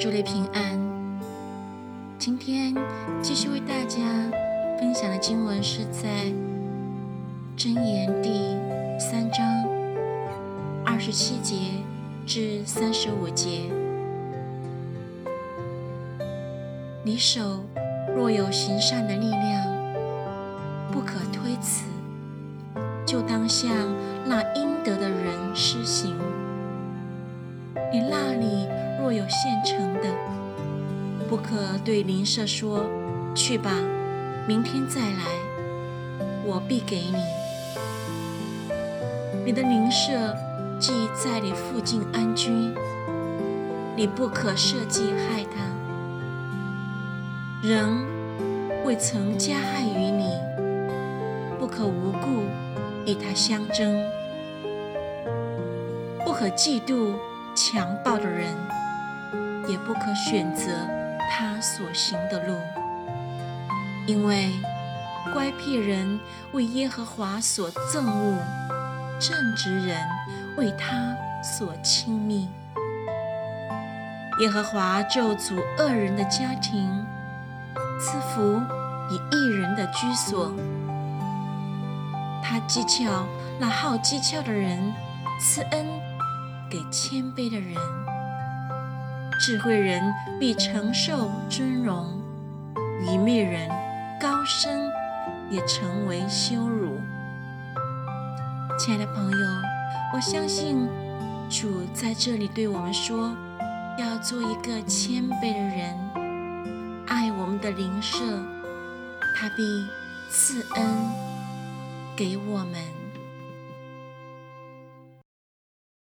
主内平安。今天继续为大家分享的经文是在箴言第三章二十七节至三十五节。你手若有行善的力量，不可推辞，就当向那应得的人施行。你那有现成的，不可对邻舍说：“去吧，明天再来，我必给你。”你的邻舍既在你附近安居，你不可设计害他。人未曾加害于你，不可无故与他相争，不可嫉妒。强暴的人也不可选择他所行的路，因为乖僻人为耶和华所憎恶，正直人为他所亲密。耶和华咒诅恶人的家庭，赐福以一人的居所。他讥诮那好讥诮的人，赐恩。给谦卑的人，智慧人必承受尊荣；愚昧人高升也成为羞辱。亲爱的朋友，我相信主在这里对我们说：要做一个谦卑的人，爱我们的邻舍，他必赐恩给我们。